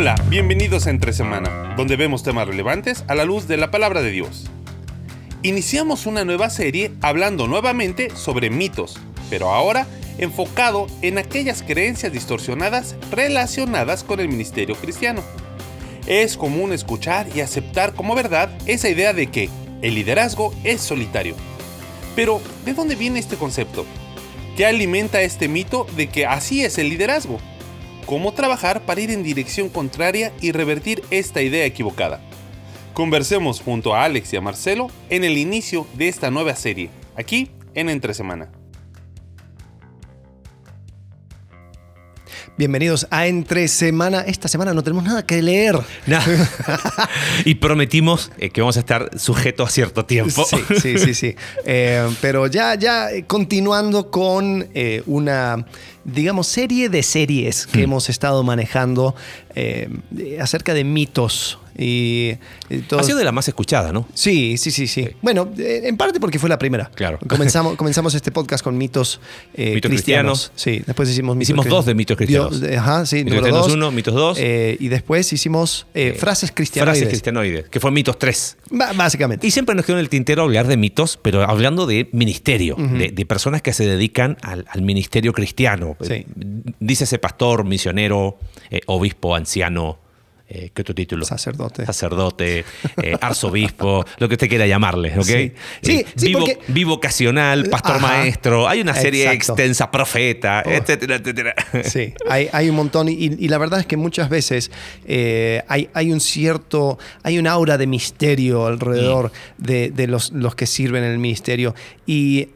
Hola, bienvenidos a Entre Semana, donde vemos temas relevantes a la luz de la palabra de Dios. Iniciamos una nueva serie hablando nuevamente sobre mitos, pero ahora enfocado en aquellas creencias distorsionadas relacionadas con el ministerio cristiano. Es común escuchar y aceptar como verdad esa idea de que el liderazgo es solitario. Pero, ¿de dónde viene este concepto? ¿Qué alimenta este mito de que así es el liderazgo? ¿Cómo trabajar para ir en dirección contraria y revertir esta idea equivocada? Conversemos junto a Alex y a Marcelo en el inicio de esta nueva serie, aquí en Entre Semana. Bienvenidos a Entre Semana. Esta semana no tenemos nada que leer. y prometimos eh, que vamos a estar sujetos a cierto tiempo. Sí, sí, sí. sí. Eh, pero ya, ya eh, continuando con una, digamos, serie de series que hmm. hemos estado manejando acerca de mitos y, Ha sido de la más escuchada, ¿no? Sí, sí, sí, sí. Bueno, eh, en parte porque fue la primera. Claro. Comenzamos, comenzamos este podcast con mitos, eh, cristianos. Sí, después hicimos mitos Hicimos dos de mitos cristianos. ajá, sí. Mitos cristianos uno, mitos dos. Eh, y después hicimos frases cristianoides. Frases cristianoides, que fue mitos tres. básicamente. Y siempre nos quedó en el tintero hablar de mitos, pero hablando de ministerio, de, personas que se dedican al, ministerio cristiano. Sí. Dice ese pastor, misionero, obispo, anciano, eh, ¿qué otro título? Sacerdote. Sacerdote, eh, arzobispo, lo que usted quiera llamarle, ¿ok? Sí, sí, vivo, Vivocacional, pastor maestro, hay una serie extensa, profeta, etcétera, etcétera. Sí, hay, hay un montón y, la verdad es que muchas veces eh, hay, hay un cierto, hay un aura de misterio alrededor de, de los, los, que sirven en el ministerio y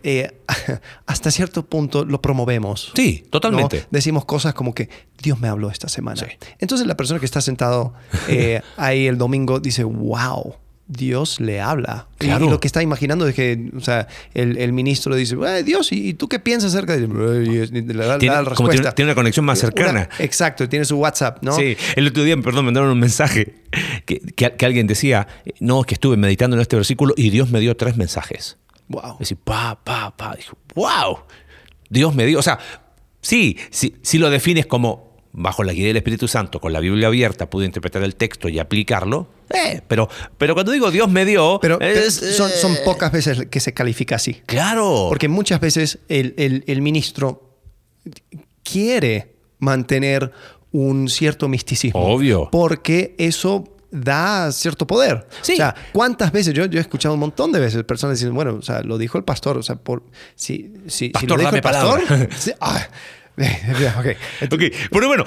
hasta cierto punto lo promovemos. Sí, totalmente. Decimos cosas como que Dios me habló esta semana. Entonces la persona que está sentado eh, ahí el domingo dice, wow. Dios le habla. Y lo que está imaginando es que o sea, el, ministro dice, Dios, ¿y tú qué piensas acerca de le tiene, tiene, una conexión más cercana. exacto, tiene su WhatsApp, ¿no? Sí, el otro día, perdón, me mandaron un mensaje que, que, alguien decía, no, que estuve meditando en este versículo y Dios me dio tres mensajes. Wow. Decir, pa, pa, pa. Wow. Dios me dio, o sea, sí, sí, si lo defines como bajo la guía del Espíritu Santo, con la Biblia abierta, pude interpretar el texto y aplicarlo. Eh, pero, pero cuando digo Dios me dio. Pero, son, son, eh, pocas veces que se califica así. Claro. Porque muchas veces el, ministro quiere mantener un cierto misticismo. Obvio. Porque eso da cierto poder. Sí. O sea, ¿cuántas veces? Yo, yo, he escuchado un montón de veces personas diciendo, bueno, o sea, lo dijo el pastor, o sea, por, si, si, pastor, lo dijo el pastor, ah, okay. okay. Pero bueno,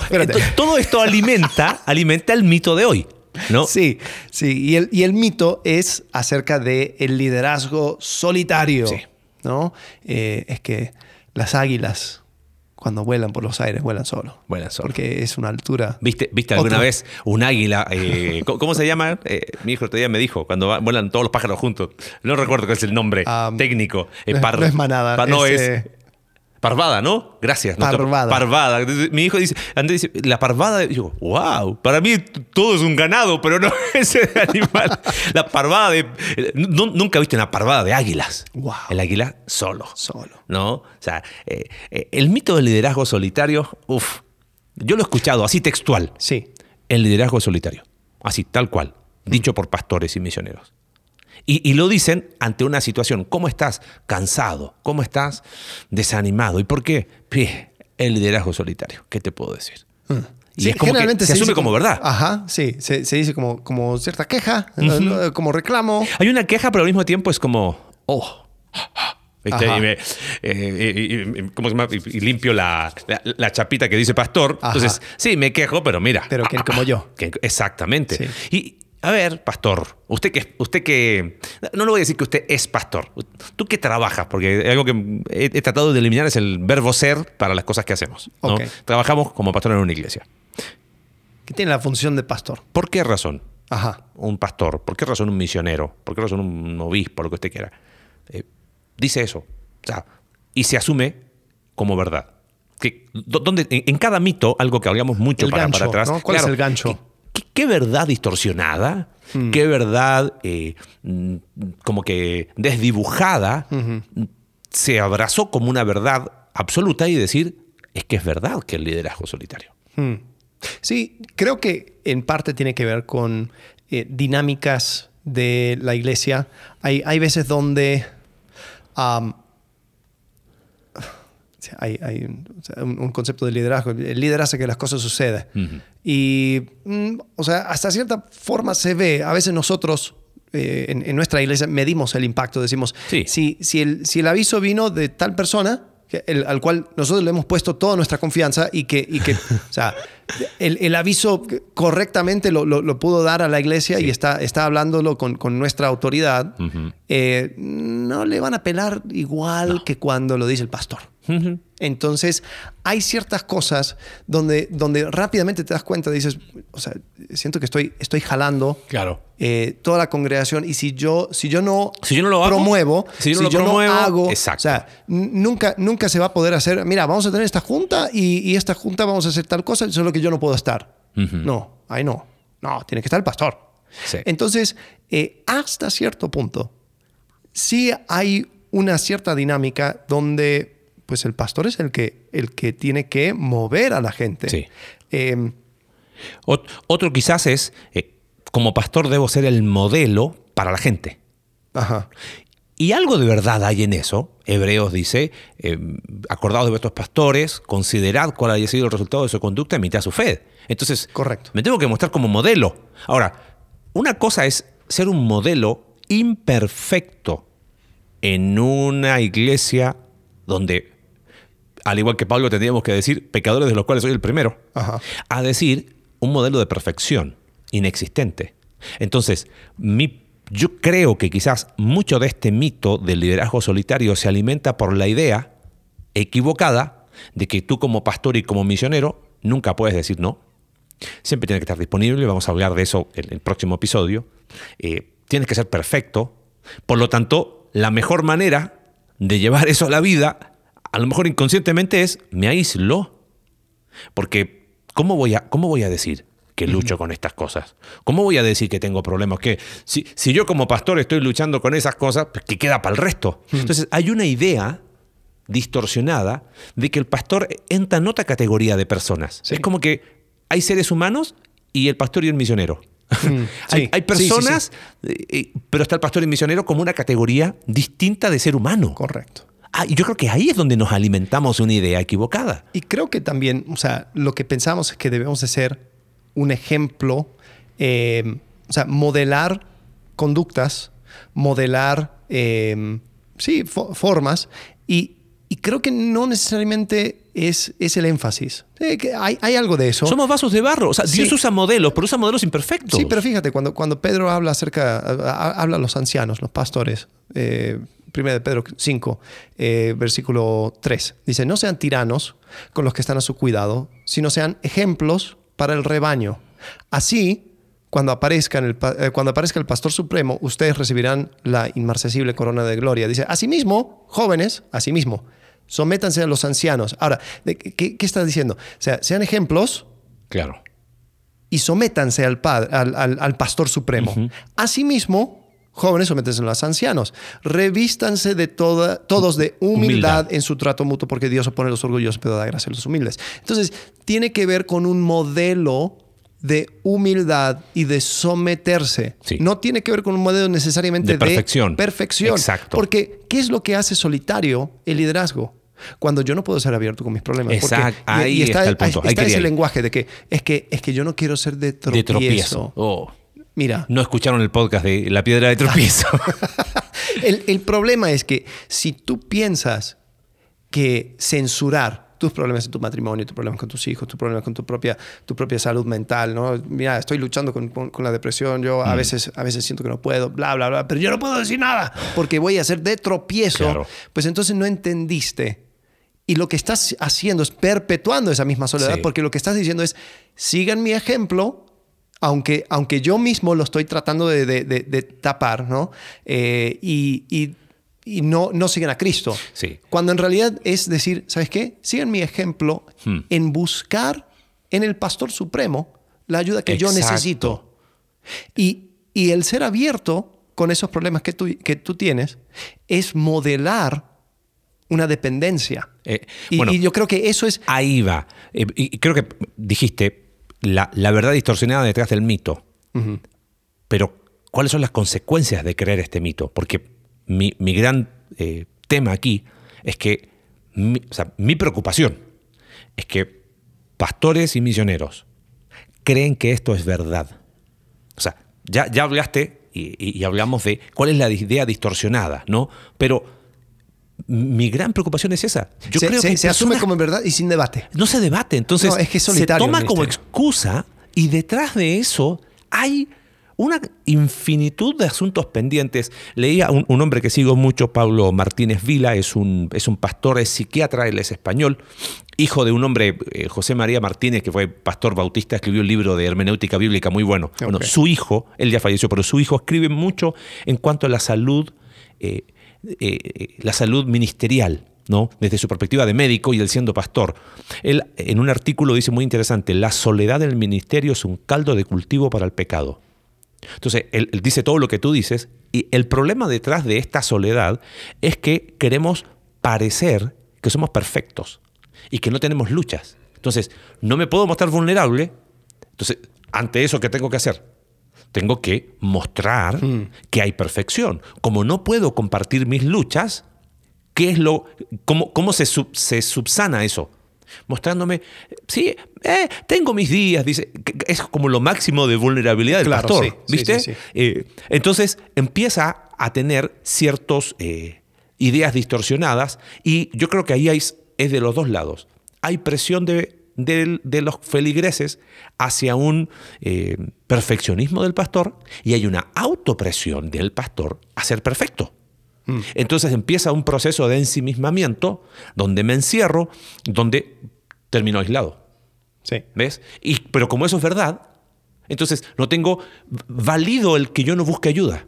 todo esto alimenta, alimenta el mito de hoy. ¿No? Sí, sí. Y el, y el mito es acerca del el liderazgo solitario. Sí. ¿no? Eh, es que las águilas, cuando vuelan por los aires, vuelan solo. Vuelan solo. Porque es una altura. ¿Viste, viste alguna vez un águila? Eh, ¿cómo, se llama? Eh, mi hijo otro día me dijo, cuando vuelan todos los pájaros juntos. No recuerdo cuál es el nombre ah, técnico. no, es manada. no es Parvada, ¿no? Gracias. Parvada. parvada. mi hijo dice, Andrés dice, la parvada. Y digo, wow, para mí todo es un ganado, pero no ese animal. La parvada de. nunca viste una parvada de águilas. Wow. El águila solo. Solo. ¿No? O sea, eh, eh, el mito del liderazgo solitario, uff, yo lo he escuchado así textual. Sí. El liderazgo solitario. Así, tal cual. Dicho por pastores y misioneros. Y, lo dicen ante una situación. ¿Cómo estás? Cansado. ¿Cómo estás? Desanimado. ¿Y por qué? el liderazgo solitario. ¿Qué te puedo decir? Mm. Y es como que se, asume como, verdad. Ajá, sí. Se, dice como, como cierta queja, como reclamo. Hay una queja, pero al mismo tiempo es como, oh. Y, me, eh, y, limpio la, chapita que dice pastor. Entonces, sí, me quejo, pero mira. Pero que como yo. exactamente. Y, a ver, pastor, usted que, usted que, no le voy a decir que usted es pastor, tú que trabajas, porque algo que he, tratado de eliminar es el verbo ser para las cosas que hacemos. Trabajamos como pastor en una iglesia. ¿Qué tiene la función de pastor? ¿Por qué razón? Ajá. Un pastor, ¿por qué razón un misionero? ¿Por qué razón un obispo, lo que usted quiera? Eh, dice eso. O sea, y se asume como verdad. Que, donde, en, cada mito, algo que hablamos mucho para, para, atrás. ¿Cuál es el gancho? Qué, verdad distorsionada, hmm. qué verdad eh, mm, como que desdibujada se abrazó como una verdad absoluta y decir, es que es verdad que el liderazgo solitario. Hmm. Sí, creo que en parte tiene que ver con eh, dinámicas de la iglesia. Hay, hay veces donde um, hay, hay un, un, concepto de liderazgo. El líder hace que las cosas sucedan. Y, mm, o sea, hasta cierta forma se ve. A veces nosotros eh, en, en, nuestra iglesia medimos el impacto. Decimos, Sí. si, si, el, si el aviso vino de tal persona, que el- al cual nosotros le hemos puesto toda nuestra confianza y que, y que o sea, el, el aviso correctamente lo, lo- lo pudo dar a la iglesia y está, está hablándolo con, con nuestra autoridad, eh, no le van a pelar igual que cuando lo dice el pastor. Entonces, hay ciertas cosas donde, donde rápidamente te das cuenta, dices, o sea, siento que estoy, estoy jalando Claro. eh, toda la congregación y si yo, si yo no, Si yo no lo hago, promuevo, si yo no lo promuevo, hago, exacto. o sea, nunca, nunca se va a poder hacer, mira, vamos a tener esta junta y, y esta junta vamos a hacer tal cosa, solo que yo no puedo estar. No, ahí no. No, tiene que estar el pastor. Sí. Entonces, eh, hasta cierto punto, sí hay una cierta dinámica donde pues el pastor es el que, el que tiene que mover a la gente. Sí. Eh, Ot- Otro quizás es, eh, como pastor debo ser el modelo para la gente. ajá. Y algo de verdad hay en eso. Hebreos dice, eh, acordados de vuestros pastores, considerad cuál haya sido el resultado de su conducta y imitad su fe. Entonces, Correcto. me tengo que mostrar como modelo. Ahora, una cosa es ser un modelo imperfecto en una iglesia donde, al igual que Pablo, tendríamos que decir pecadores de los cuales soy el primero, Ajá. a decir un modelo de perfección inexistente. Entonces, mi- yo creo que quizás mucho de este mito del liderazgo solitario se alimenta por la idea equivocada de que tú como pastor y como misionero nunca puedes decir no. Siempre tienes que estar disponible, vamos a hablar de eso en el próximo episodio. Eh, tienes que ser perfecto. Por lo tanto, la mejor manera de llevar eso a la vida, a lo mejor inconscientemente, es me aíslo. Porque, ¿cómo voy a, cómo voy a decir que lucho con estas cosas? ¿Cómo voy a decir que tengo problemas? Que si, si yo como pastor estoy luchando con esas cosas, pues, ¿qué queda para el resto? Entonces, hay una idea distorsionada de que el pastor entra en otra categoría de personas. Sí. Es como que hay seres humanos y el pastor y el misionero. hay, sí. hay sí. personas, eh, eh, pero está el pastor y el misionero como una categoría distinta de ser humano. Correcto. Ah, y yo creo que ahí es donde nos alimentamos una idea equivocada. Y creo que también, o sea, lo que pensamos es que debemos de ser un ejemplo, eh, o sea, modelar conductas, modelar, eh, sí, fo- formas, y, y creo que no necesariamente es, es el énfasis. Eh, que hay, hay algo de eso. Somos vasos de barro. O sea, Sí. Dios usa modelos, pero usa modelos imperfectos. Sí, pero fíjate, cuando, cuando Pedro habla acerca, habla a los ancianos, los pastores, eh, 1 de Pedro 5, eh, versículo 3, dice, no sean tiranos con los que están a su cuidado, sino sean ejemplos para el rebaño. Así, cuando, aparezcan el eh, cuando aparezca el pastor supremo, ustedes recibirán la inmarcesible corona de gloria. Dice, asimismo, jóvenes, asimismo, sométanse a los ancianos. Ahora, ¿de ¿qué, qué está diciendo? O sea, sean ejemplos Claro. y sométanse al, padre, al, al- al pastor supremo. Asimismo, jóvenes, sométanse a los ancianos. Revístanse de toda, todos de humildad, Humildad. en su trato mutuo, porque Dios opone a los orgullosos, pero da gracia a los humildes. Entonces, tiene que ver con un modelo de humildad y de someterse. Sí. No tiene que ver con un modelo necesariamente De de, perfección. perfección. Exacto. Porque, ¿qué es lo que hace solitario el liderazgo? Cuando yo no puedo ser abierto con mis problemas. Porque- Exacto. y- Ahí y está el punto. Ahí Está ese ir. lenguaje de que es, que es que yo no quiero ser de tropiezo. De tropiezo. Oh. Mira, No escucharon el podcast de La Piedra de Tropiezo. el, el problema es que si tú piensas que censurar tus problemas en tu matrimonio, tus problemas con tus hijos, tus problemas con tu propia, tu propia salud mental, ¿no? Mira, estoy luchando con, con- con la depresión, yo Mm. a, veces, a veces siento que no puedo, bla, bla, bla, pero yo no puedo decir nada porque voy a ser de tropiezo. Claro. Pues entonces no entendiste. Y lo que estás haciendo es perpetuando esa misma soledad Sí. porque lo que estás diciendo es, sigan mi ejemplo, aunque, aunque yo mismo lo estoy tratando de, de- de- de tapar, ¿no? Eh, y, y- y no, no siguen a Cristo. Sí. Cuando en realidad es decir, ¿sabes qué? Sigan mi ejemplo Hmm. en buscar en el Pastor Supremo la ayuda que yo necesito. Y, y el ser abierto con esos problemas que tú, que tú tienes es modelar una dependencia. Eh, y, bueno, y yo creo que eso es... Ahí va. Eh, y creo que dijiste, la, la verdad distorsionada detrás del mito. Pero, ¿cuáles son las consecuencias de creer este mito? Porque mi, mi gran eh, tema aquí es que, mi, o sea, mi preocupación es que pastores y misioneros creen que esto es verdad. O sea, ya, ya hablaste y, y- y hablamos de cuál es la idea distorsionada, ¿no? Pero mi gran preocupación es esa. Yo se creo se- que se asume como verdad y sin debate. no se debate. Entonces, No, es que es se toma como excusa y detrás de eso hay una infinitud de asuntos pendientes. Leía un, un hombre que sigo mucho, Pablo Martínez Vila, es un, es un pastor, es psiquiatra, él es español, hijo de un hombre, eh, José María Martínez, que fue pastor bautista, escribió un libro de hermenéutica bíblica muy bueno. Bueno, su hijo, él ya falleció, pero su hijo escribe mucho en cuanto a la salud, eh, eh, la salud ministerial, ¿no? Desde su perspectiva de médico y él siendo pastor. Él en un artículo dice muy interesante, la soledad del ministerio es un caldo de cultivo para el pecado. Entonces, él, él dice todo lo que tú dices y el problema detrás de esta soledad es que queremos parecer que somos perfectos y que no tenemos luchas. Entonces, no me puedo mostrar vulnerable. Entonces, ante eso, ¿qué tengo que hacer? Tengo que mostrar que hay perfección. Como no puedo compartir mis luchas, ¿qué es lo, cómo, cómo se, sub- se subsana eso? Mostrándome, sí, eh, tengo mis días, dice, es como lo máximo de vulnerabilidad del Claro, pastor, sí, ¿viste? sí, sí. Eh, entonces empieza a tener ciertas ideas distorsionadas y yo creo que ahí hay, es de los dos lados. Hay presión de, del- de los feligreses hacia un eh, perfeccionismo del pastor y hay una autopresión del pastor a ser perfecto. Entonces empieza un proceso de ensimismamiento donde me encierro, donde termino aislado. Sí. ¿Ves? Y, pero como eso es verdad, entonces no tengo válido el que yo no busque ayuda.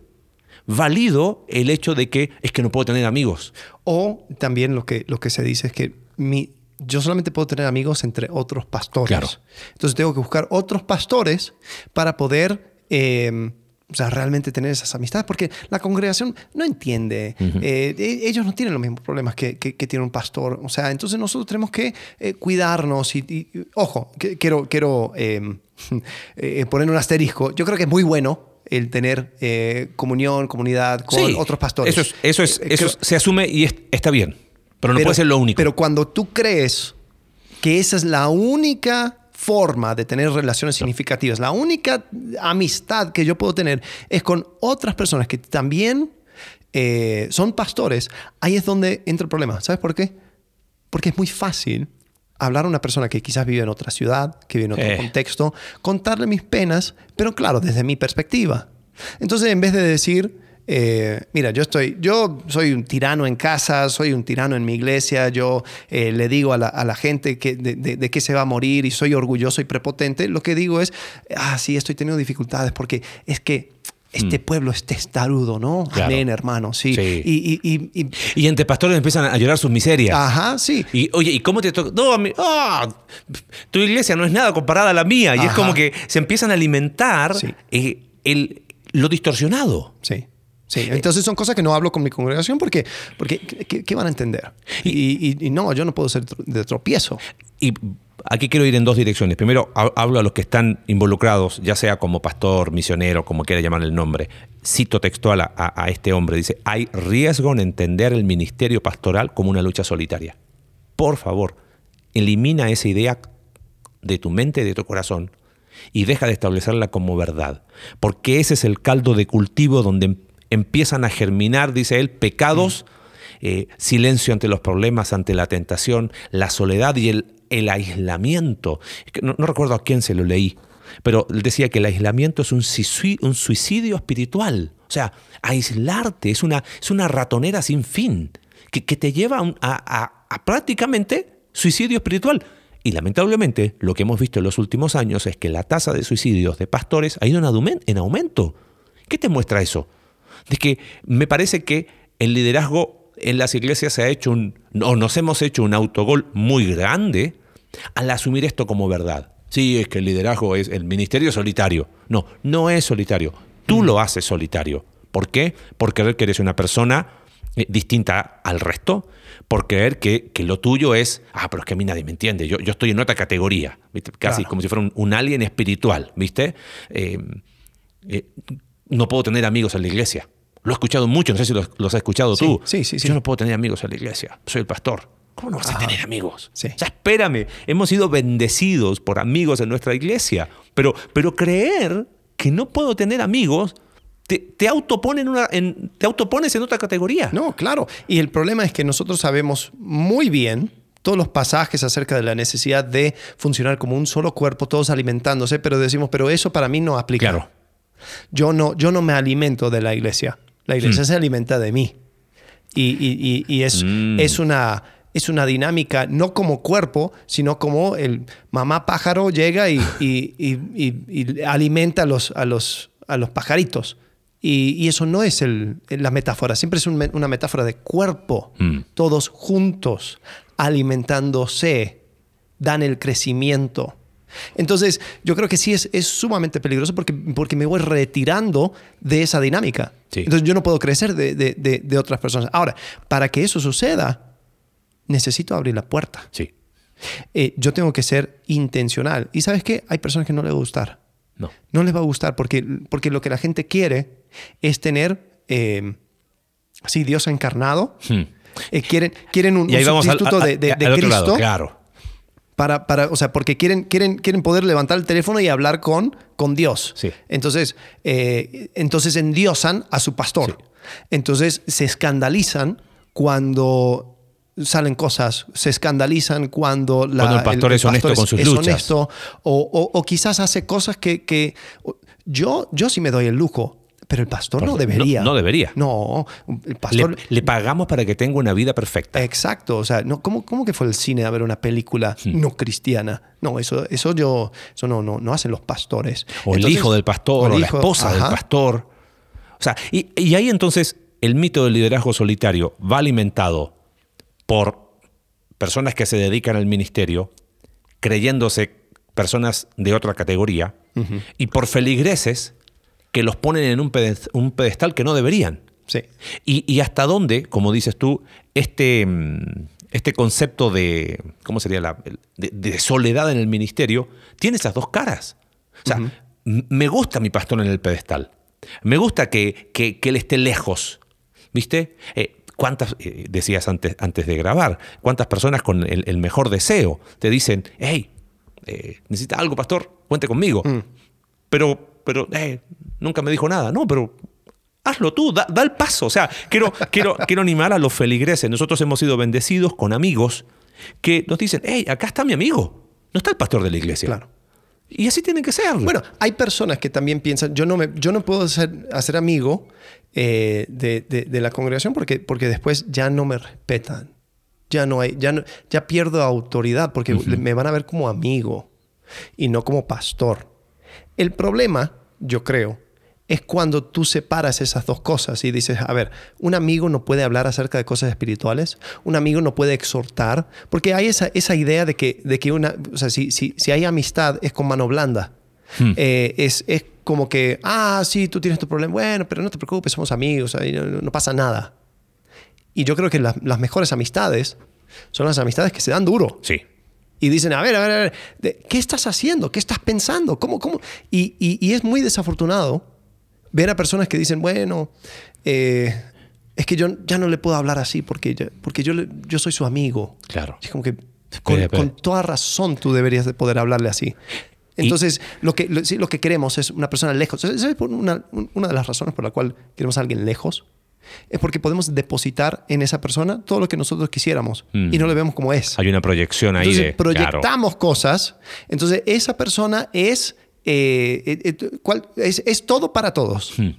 Válido el hecho de que es que no puedo tener amigos. O también lo que, lo que se dice es que mi, yo solamente puedo tener amigos entre otros pastores. Claro. Entonces tengo que buscar otros pastores para poder eh, o sea, realmente tener esas amistades, porque la congregación no entiende. Eh, e- ellos no tienen los mismos problemas que, que- que tiene un pastor. O sea, entonces nosotros tenemos que eh, cuidarnos y, y- ojo, que- quiero, quiero eh, eh, poner un asterisco. Yo creo que es muy bueno el tener eh, comunión, comunidad con Sí, otros pastores. Eso, es, eso, es, eso creo- se asume y es- está bien, pero no puede ser lo único. Pero cuando tú crees que esa es la única forma de tener relaciones significativas, la única amistad que yo puedo tener es con otras personas que también eh, son pastores, ahí es donde entra el problema. ¿Sabes por qué? Porque es muy fácil hablar a una persona que quizás vive en otra ciudad, que vive en otro Eh. contexto, contarle mis penas, pero claro, desde mi perspectiva. Entonces, en vez de decir, eh, mira, yo estoy, yo soy un tirano en casa, soy un tirano en mi iglesia, yo eh, le digo a la, a la gente que, de, de, de qué se va a morir y soy orgulloso y prepotente, lo que digo es, ah, sí, estoy teniendo dificultades porque es que este pueblo es testarudo, ¿no? Mm. Claro. Amén, hermano, sí. Sí. Y, y- y- y- Y entre pastores empiezan a llorar sus miserias. ajá, sí. Y oye, ¿y cómo te toca? No, a mí- ah, tu iglesia no es nada comparada a la mía. Y es como que se empiezan a alimentar Sí. eh, el, lo distorsionado. Sí. Sí, entonces son cosas que no hablo con mi congregación porque, porque ¿qué, qué van a entender? Y, y- y no, yo no puedo ser de tropiezo. Y aquí quiero ir en dos direcciones. Primero, ha- hablo a los que están involucrados, ya sea como pastor, misionero, como quiera llamar el nombre. Cito textual a, a- a este hombre. Dice, hay riesgo en entender el ministerio pastoral como una lucha solitaria. Por favor, elimina esa idea de tu mente y de tu corazón y deja de establecerla como verdad. Porque ese es el caldo de cultivo donde empiezan a germinar, dice él, pecados, eh, silencio ante los problemas, ante la tentación, la soledad y el, el aislamiento. No, no recuerdo a quién se lo leí, pero él decía que el aislamiento es un, suicidio, un suicidio espiritual. O sea, aislarte es una, es una ratonera sin fin que, que te lleva a, prácticamente suicidio espiritual. Y lamentablemente lo que hemos visto en los últimos años es que la tasa de suicidios de pastores ha ido en aumento. ¿Qué te muestra eso? De que me parece que el liderazgo en las iglesias se ha hecho un, o nos hemos hecho un autogol muy grande al asumir esto como verdad. Sí, es que el liderazgo es el ministerio solitario. No, no es solitario. Tú lo haces solitario. ¿Por qué? Por creer que eres una persona eh, distinta al resto por creer que, que lo tuyo es, ah, pero es que a mí nadie me entiende, yo, yo estoy en otra categoría, ¿viste? casi Claro. como si fuera un, un alien espiritual, ¿viste? Eh, eh, no puedo tener amigos en la iglesia. Lo he escuchado mucho, no sé si los, los has escuchado Sí, tú. sí, sí, sí. Yo no puedo tener amigos en la iglesia, soy el pastor. ¿Cómo no vas a Ah, tener amigos? sí. O sea, espérame, hemos sido bendecidos por amigos en nuestra iglesia, pero, pero creer que no puedo tener amigos te, te, autopone en una, en- te autopones en otra categoría. No, claro. Y el problema es que nosotros sabemos muy bien todos los pasajes acerca de la necesidad de funcionar como un solo cuerpo, todos alimentándose, pero decimos, pero eso para mí no aplica. Claro. Yo no, yo no me alimento de la iglesia. La iglesia se alimenta de mí. Y, y- y- y es, Mm. es, una, es una dinámica, no como cuerpo, sino como el mamá pájaro llega y, alimenta a los, a los, a los pajaritos. Y, eso no es el- la metáfora, siempre es un una metáfora de cuerpo. Mm. Todos juntos, alimentándose, dan el crecimiento. Entonces, yo creo que sí es, es sumamente peligroso porque, porque me voy retirando de esa dinámica. Sí. Entonces, yo no puedo crecer de, de- de- de otras personas. Ahora, para que eso suceda, necesito abrir la puerta. Sí. Eh, yo tengo que ser intencional. ¿Y sabes qué? Hay personas que no les va a gustar. No. No les va a gustar porque, porque lo que la gente quiere es tener, eh, así, Dios encarnado. Hmm. Eh, quieren, quieren un, Y ahí un vamos al, de, Cristo. lado, claro. Para, para, o sea, porque quieren, quieren, quieren poder levantar el teléfono y hablar con, con Dios. Sí. Entonces, eh, entonces endiosan a su pastor. Entonces se escandalizan cuando salen cosas, se escandalizan cuando, la- Cuando el pastor es honesto con sus es luchas. honesto, o, o- o quizás hace cosas que, que- yo, yo sí me doy el lujo, pero el pastor no debería. no- no debería. No, el Le, pastor... le pagamos para que tenga una vida perfecta. Exacto, o sea, no, ¿cómo, ¿cómo que fue al cine a ver una película Hmm. no cristiana? No, eso, eso yo, eso no, no, no hacen los pastores. o el hijo del pastor, o, el la hijo- esposa del pastor. O sea, y, y ahí entonces el mito del liderazgo solitario va alimentado por personas que se dedican al ministerio, creyéndose personas de otra categoría, y por feligreses que los ponen en un pedest- un pedestal que no deberían. Sí, Y, y hasta dónde, como dices tú, este, mm, este concepto de, ¿cómo sería? La, de, de soledad en el ministerio tiene esas dos caras. O sea, me gusta mi pastor en el pedestal. Me gusta que, que- que él esté lejos. ¿Viste? Eh, ¿Cuántas, eh, decías antes, antes de grabar, cuántas personas con el, el mejor deseo te dicen, hey, eh, ¿necesita algo, pastor? Cuente conmigo. Pero, pero, eh, nunca me dijo nada. No, pero hazlo tú, da, da el paso. O sea, quiero, quiero, quiero animar a los feligreses. Nosotros hemos sido bendecidos con amigos que nos dicen, hey, acá está mi amigo. No está el pastor de la iglesia. Claro. Y así tienen que ser. Bueno, hay personas que también piensan, yo no, me, yo no puedo ser, hacer amigo eh, de, de- de la congregación porque, porque después ya no me respetan. Ya no hay, ya, no- ya pierdo autoridad porque me van a ver como amigo y no como pastor. El problema, yo creo, es cuando tú separas esas dos cosas y dices, a ver, un amigo no puede hablar acerca de cosas espirituales, un amigo no puede exhortar, porque hay esa, esa idea de que, de que una, o sea, si, si, si hay amistad es con mano blanda. Eh, es, es como que, ah, sí, tú tienes tu problema, bueno, pero no te preocupes, somos amigos, no, no pasa nada. Y yo creo que las- las mejores amistades son las amistades que se dan duro. Sí. Y dicen, a ver, a ver, a ver, ¿qué estás haciendo? ¿Qué estás pensando? ¿Cómo, cómo? Y, y- y es muy desafortunado ver a personas que dicen, bueno, eh, es que yo ya no le puedo hablar así porque, yo- porque yo, yo soy su amigo. Claro. Es como que con, toda razón tú deberías de poder hablarle así. Entonces, lo, que, lo, sí, lo que queremos es una persona lejos. ¿Sabes por una, una de las razones por la cual queremos a alguien lejos? Es porque podemos depositar en esa persona todo lo que nosotros quisiéramos Mm. y no le vemos como es. Hay una proyección ahí Entonces de. proyectamos claro. cosas. Entonces esa persona es, eh, eh, eh, ¿cuál? es, es todo para todos. Hmm.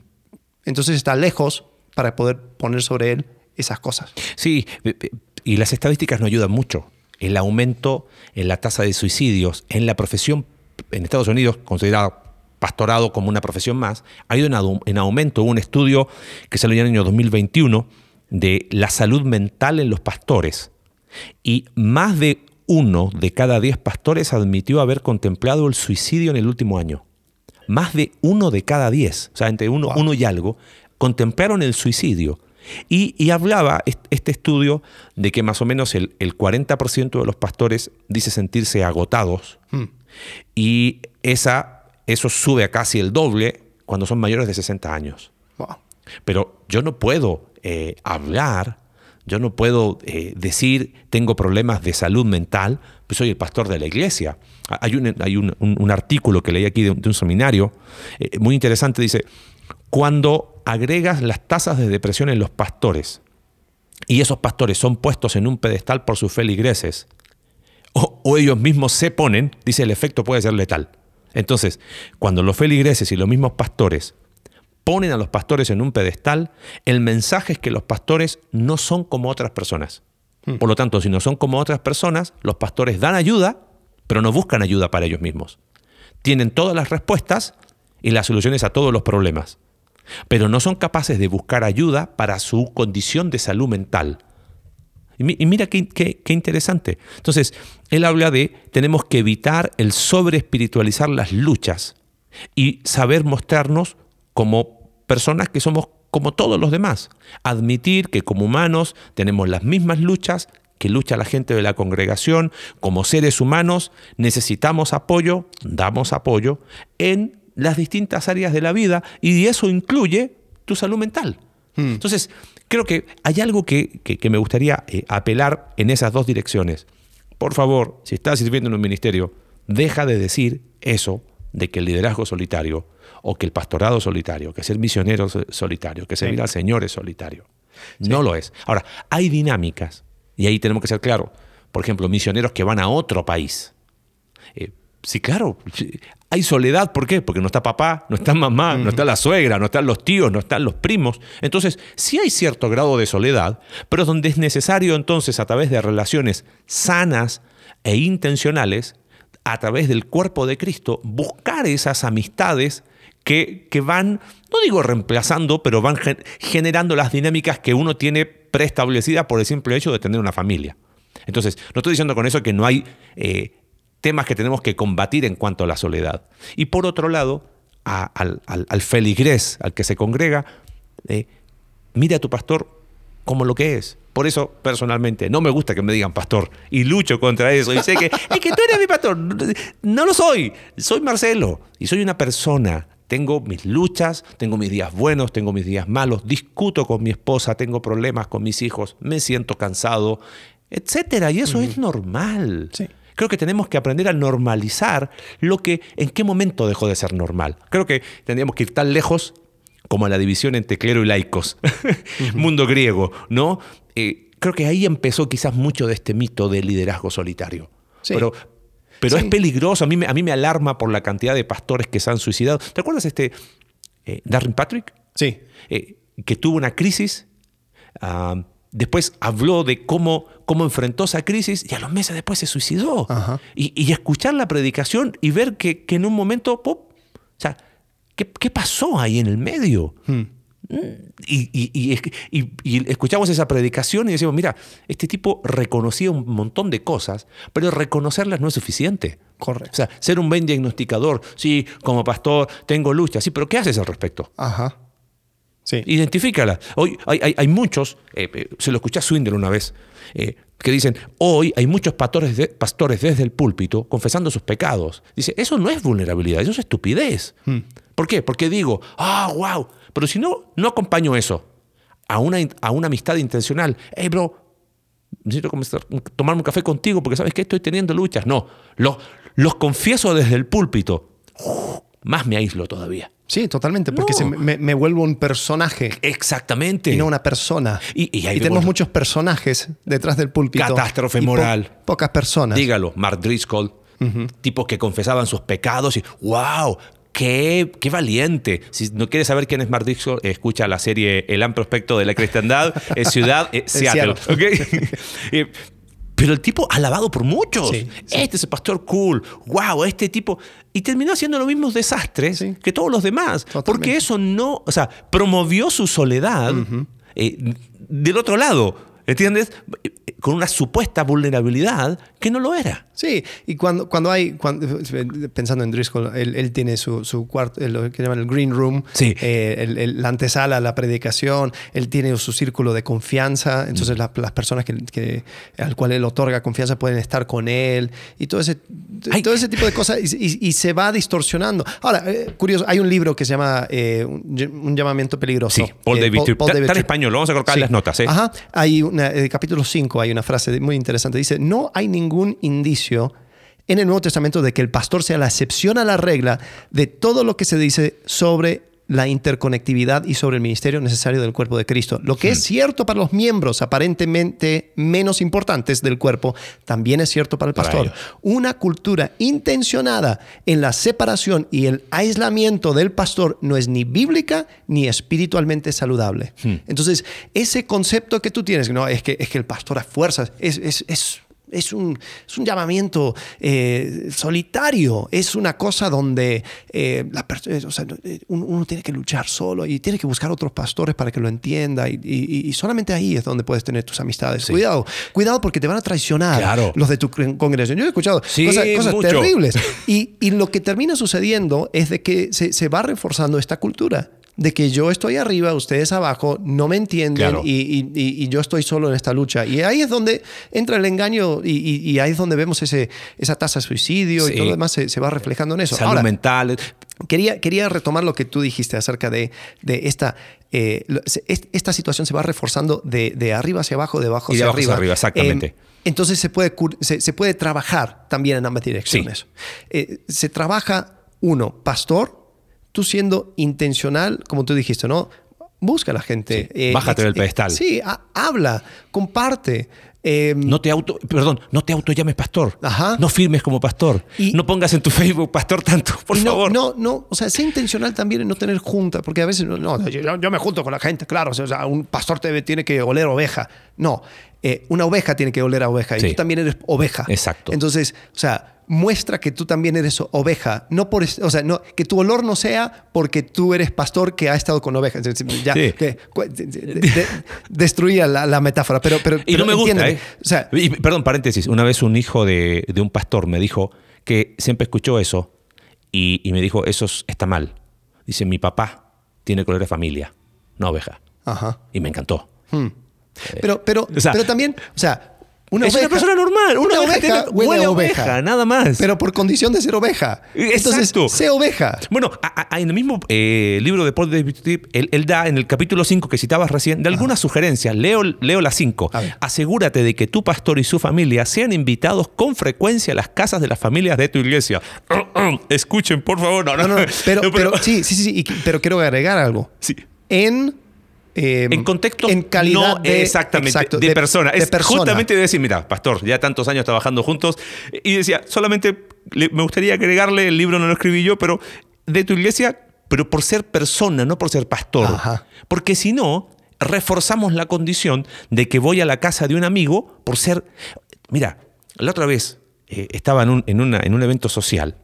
Entonces está lejos para poder poner sobre él esas cosas. Sí, y las estadísticas no ayudan mucho. El aumento en la tasa de suicidios en la profesión en Estados Unidos, considerada pastorado como una profesión más, ha ido en aumento. Hubo un estudio que salió en el año 2021 de la salud mental en los pastores. Y más de uno de cada diez pastores admitió haber contemplado el suicidio en el último año. Más de uno de cada diez, o sea, entre uno, Wow. uno y algo, contemplaron el suicidio. Y, y hablaba est- este estudio de que más o menos el, el 40% de los pastores dice sentirse agotados Hmm. y esa, eso sube a casi el doble cuando son mayores de 60 años. Wow. Pero yo no puedo eh, hablar, yo no puedo eh, decir tengo problemas de salud mental, pues soy el pastor de la iglesia. Ah, Hay un, hay un, un- artículo que leí aquí de un, de un seminario eh, muy interesante, dice, cuando agregas las tasas de depresión en los pastores y esos pastores son puestos en un pedestal por sus feligreses, o, o ellos mismos se ponen, dice el efecto puede ser letal. Entonces, cuando los feligreses y los mismos pastores ponen a los pastores en un pedestal, el mensaje es que los pastores no son como otras personas. Por lo tanto, si no son como otras personas, los pastores dan ayuda, pero no buscan ayuda para ellos mismos. Tienen todas las respuestas y las soluciones a todos los problemas, pero no son capaces de buscar ayuda para su condición de salud mental. Y, mi- y mira qué, qué- qué interesante. Entonces, él habla de tenemos que evitar el sobreespiritualizar las luchas y saber mostrarnos como personas que somos como todos los demás. Admitir que como humanos tenemos las mismas luchas que lucha la gente de la congregación. Como seres humanos necesitamos apoyo, damos apoyo en las distintas áreas de la vida y eso incluye tu salud mental. Entonces, creo que hay algo que, que- que me gustaría eh, apelar en esas dos direcciones. Por favor, si estás sirviendo en un ministerio, deja de decir eso de que el liderazgo solitario o que el pastorado solitario, que ser misionero so- solitario, que servir Sí. al Señor es solitario. No lo es. Ahora, hay dinámicas y ahí tenemos que ser claros. Por ejemplo, misioneros que van a otro país. Eh, sí, claro, hay soledad. ¿Por qué? Porque no está papá, no está mamá, no está la suegra, no están los tíos, no están los primos. Entonces, sí hay cierto grado de soledad, pero donde es necesario entonces, a través de relaciones sanas e intencionales, a través del cuerpo de Cristo, buscar esas amistades que, que van, no digo reemplazando, pero van gen- generando las dinámicas que uno tiene preestablecidas por el simple hecho de tener una familia. Entonces, no estoy diciendo con eso que no hay eh, temas que tenemos que combatir en cuanto a la soledad. Y por otro lado, a- al, al- al feligrés, al que se congrega, eh, mira a tu pastor como lo que es. Por eso, personalmente, no me gusta que me digan pastor y lucho contra eso. Y sé que, es que tú eres mi pastor. No lo soy. Soy Marcelo y soy una persona. Tengo mis luchas, tengo mis días buenos, tengo mis días malos, discuto con mi esposa, tengo problemas con mis hijos, me siento cansado, etcétera. Y eso es normal. Sí. Creo que tenemos que aprender a normalizar lo que, en qué momento dejó de ser normal. Creo que tendríamos que ir tan lejos como a la división entre clero y laicos, mundo griego, ¿no? Eh, creo que ahí empezó quizás mucho de este mito del liderazgo solitario. Sí. Pero, pero Sí. es peligroso, a mí, me, a mí me alarma por la cantidad de pastores que se han suicidado. ¿Te acuerdas este eh, Darren Patrick? Sí. eh, que tuvo una crisis. ah, después habló de cómo, cómo enfrentó esa crisis y a los meses después se suicidó. Y, y escuchar la predicación y ver que, que en un momento, ¡pop! o sea, ¿qué, qué pasó ahí en el medio? Hmm. Y, y- y escuchamos esa predicación y decimos, mira, este tipo reconocía un montón de cosas, pero reconocerlas no es suficiente. Correcto. O sea, ser un buen diagnosticador, sí, como pastor tengo lucha, sí, pero ¿qué haces al respecto? Ajá. Sí. Identifícala. Hoy hay, hay- hay muchos, eh, eh, se lo escuché a Swindler una vez, eh, que dicen, hoy hay muchos pastores, de- pastores desde el púlpito confesando sus pecados. Dice, eso no es vulnerabilidad, eso es estupidez. ¿Por qué? Porque digo, ah, wow, pero si no, no acompaño eso a una, a una amistad intencional. Hey, bro, necesito comenzar- tomarme un café contigo porque sabes que estoy teniendo luchas. No, los, los confieso desde el púlpito. Uf, más me aíslo todavía. Sí, totalmente, porque No. se me, me vuelvo un personaje Exactamente. y no una persona. Y- tenemos muchos personajes detrás del púlpito. Catástrofe po- moral. pocas personas. Dígalo, Mark Driscoll, tipos que confesaban sus pecados y ¡wow! Qué, ¡Qué valiente! Si no quieres saber quién es Mark Driscoll, escucha la serie El Amplio Prospecto de la Cristiandad, es ciudad, eh, Seattle. Eh, Pero el tipo alabado por muchos. Sí, sí. Este es el pastor cool. ¡Wow! Este tipo. Y terminó haciendo los mismos desastres Sí. que todos los demás. Totalmente. Porque eso no. O sea, promovió su soledad eh, del otro lado. ¿Entiendes? Con una supuesta vulnerabilidad que no lo era. Sí, y cuando, cuando hay, cuando, pensando en Driscoll, él, él tiene su, su cuarto, lo que llaman el green room, Sí. eh, el- el- la antesala la predicación, él tiene su círculo de confianza, entonces Mm. la- las personas que, que- al cual él otorga confianza pueden estar con él y todo ese, Ay. todo ese tipo de cosas y, y- y se va distorsionando. Ahora, eh, curioso, hay un libro que se llama eh, un, un llamamiento peligroso. Sí, Paul Eh, David Tripp. Está- está en español, lo vamos a colocar en las notas. Ajá. Hay una, en el capítulo 5 hay una frase muy interesante. Dice, no hay ningún indicio en el Nuevo Testamento de que el pastor sea la excepción a la regla de todo lo que se dice sobre la interconectividad y sobre el ministerio necesario del cuerpo de Cristo. Lo que es cierto para los miembros aparentemente menos importantes del cuerpo, también es cierto para el pastor. Una cultura intencionada en la separación y el aislamiento del pastor no es ni bíblica ni espiritualmente saludable. Entonces, ese concepto que tú tienes, no, es que, es que el pastor a fuerzas, es, es, es- es un, es un llamamiento eh, solitario, es una cosa donde eh, la eh, o sea, eh, uno, uno tiene que luchar solo y tiene que buscar otros pastores para que lo entienda y, y- y solamente ahí es donde puedes tener tus amistades. Cuidado, cuidado porque te van a traicionar Claro. los de tu congregación. Yo he escuchado Sí, cosas, cosas terribles. Y, y lo que termina sucediendo es de que se, se va reforzando esta cultura. De que yo estoy arriba, ustedes abajo, no me entienden Claro. y, y- y- y yo estoy solo en esta lucha. Y ahí es donde entra el engaño y, ahí es donde vemos ese, esa tasa de suicidio Sí. y todo lo demás se, se va reflejando en eso. Salud Ahora, mental. Quería, quería retomar lo que tú dijiste acerca de, de esta, eh, esta situación se va reforzando de, de arriba hacia abajo, de abajo Y de hacia abajo arriba. hacia arriba, exactamente. Eh, entonces se puede, se, se puede trabajar también en ambas direcciones. Eh, se trabaja, uno, pastor, tú siendo intencional, como tú dijiste, ¿no? Busca a la gente. Sí, bájate del pedestal. Sí, ha- habla, comparte. Eh, No te auto, perdón, no te auto llames pastor. Ajá. No firmes como pastor. Y- no pongas en tu Facebook pastor tanto, por no, favor. No, no, o sea, sea intencional también en no tener junta, porque a veces, no, no, yo, yo me junto con la gente, claro, o sea, un pastor te- tiene que oler oveja. No, eh, una oveja tiene que oler a oveja y tú también eres oveja. Exacto. Entonces, o sea, muestra que tú también eres oveja, no por, o sea, no, que tu olor no sea porque tú eres pastor que ha estado con ovejas. Ya, Sí. que- cu- de- de- de- destruía la, la metáfora, pero, pero, Y pero no me gusta. ¿eh? O sea, Y, perdón, paréntesis. Una vez un hijo de, un pastor me dijo que siempre escuchó eso y, y me dijo, eso es- está mal. Dice, mi papá tiene color de familia, no oveja. ajá. Y me encantó. Pero, pero, O sea, pero también, o sea, una es una oveja- persona normal. Una, oveja, tiene- huele a oveja, oveja. nada más. Pero por condición de ser oveja. Entonces, Exacto. sé oveja. Bueno, a- a- en el mismo eh, libro de Paul David Tripp, él, él da en el capítulo 5 que citabas recién, de algunas sugerencias. Leo, leo las 5. A ver. Asegúrate de que tu pastor y su familia sean invitados con frecuencia a las casas de las familias de tu iglesia. Escuchen, por favor. No, no, No, no, pero, pero sí, sí, sí, sí, y- pero quiero agregar algo. Sí. En. Eh, En contexto, En calidad no de. exactamente, exacto, de, persona. de es persona. justamente de decir, mira, pastor, ya tantos años trabajando juntos, y decía, solamente le- me gustaría agregarle, el libro no lo escribí yo, pero de tu iglesia, pero por ser persona, no por ser pastor. Ajá. Porque si no, reforzamos la condición de que voy a la casa de un amigo por ser... Mira, la otra vez eh, estaba en un, en, una- en un evento social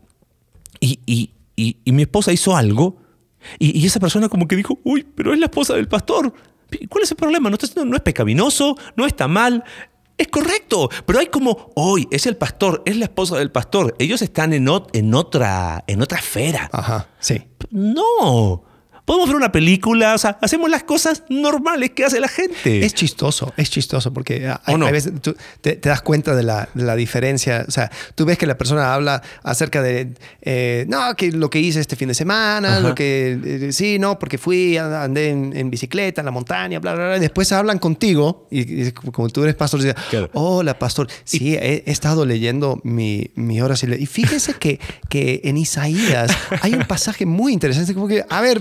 y, y- y- y mi esposa hizo algo y, y esa persona como que dijo, uy, pero es la esposa del pastor. ¿Cuál es el problema? No, está- no es pecaminoso, no está mal. Es correcto, pero hay como, hoy es el pastor, es la esposa del pastor. Ellos están en, ot- en, otra, en otra esfera. Ajá, sí. No. Podemos ver una película, o sea, hacemos las cosas normales que hace la gente. Es chistoso, es chistoso porque hay, ¿O no? hay veces tú te, te das cuenta de la, de la diferencia. O sea, tú ves que la persona habla acerca de, eh, no, que lo que hice este fin de semana, Ajá. lo que, eh, sí, no, porque fui, andé en, en bicicleta, en la montaña, bla, bla, bla. Y después hablan contigo y, y como tú eres pastor, dices, Claro. hola, pastor. Sí, he, he estado leyendo mi, mi hora y fíjese que, que en Isaías hay un pasaje muy interesante, como que, a ver,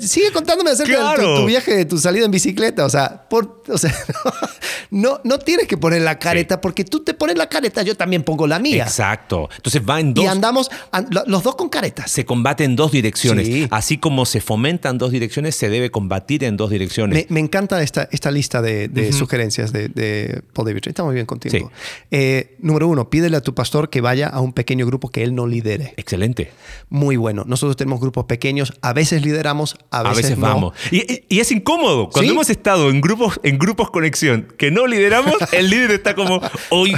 sigue contándome acerca de tu- viaje, de tu salida en bicicleta. O sea, por, o sea no, no tienes que poner la careta, porque tú te pones la careta, yo también pongo la mía. Exacto. Entonces va en dos. Y andamos an- lo- los dos con caretas. se combate en dos direcciones. Sí. Así como se fomentan dos direcciones, se debe combatir en dos direcciones. Me, me encanta esta, esta lista de, de sugerencias de, de Paul David. Está muy bien contigo. Sí. Eh, número uno, pídele a tu pastor que vaya a un pequeño grupo que él no lidere. Excelente. Muy bueno. Nosotros tenemos grupos pequeños, a veces lideramos, vamos, a veces, A veces no. vamos. Y, y es incómodo. Cuando ¿Sí? hemos estado en grupos, en grupos conexión que no lideramos, el líder está como, hoy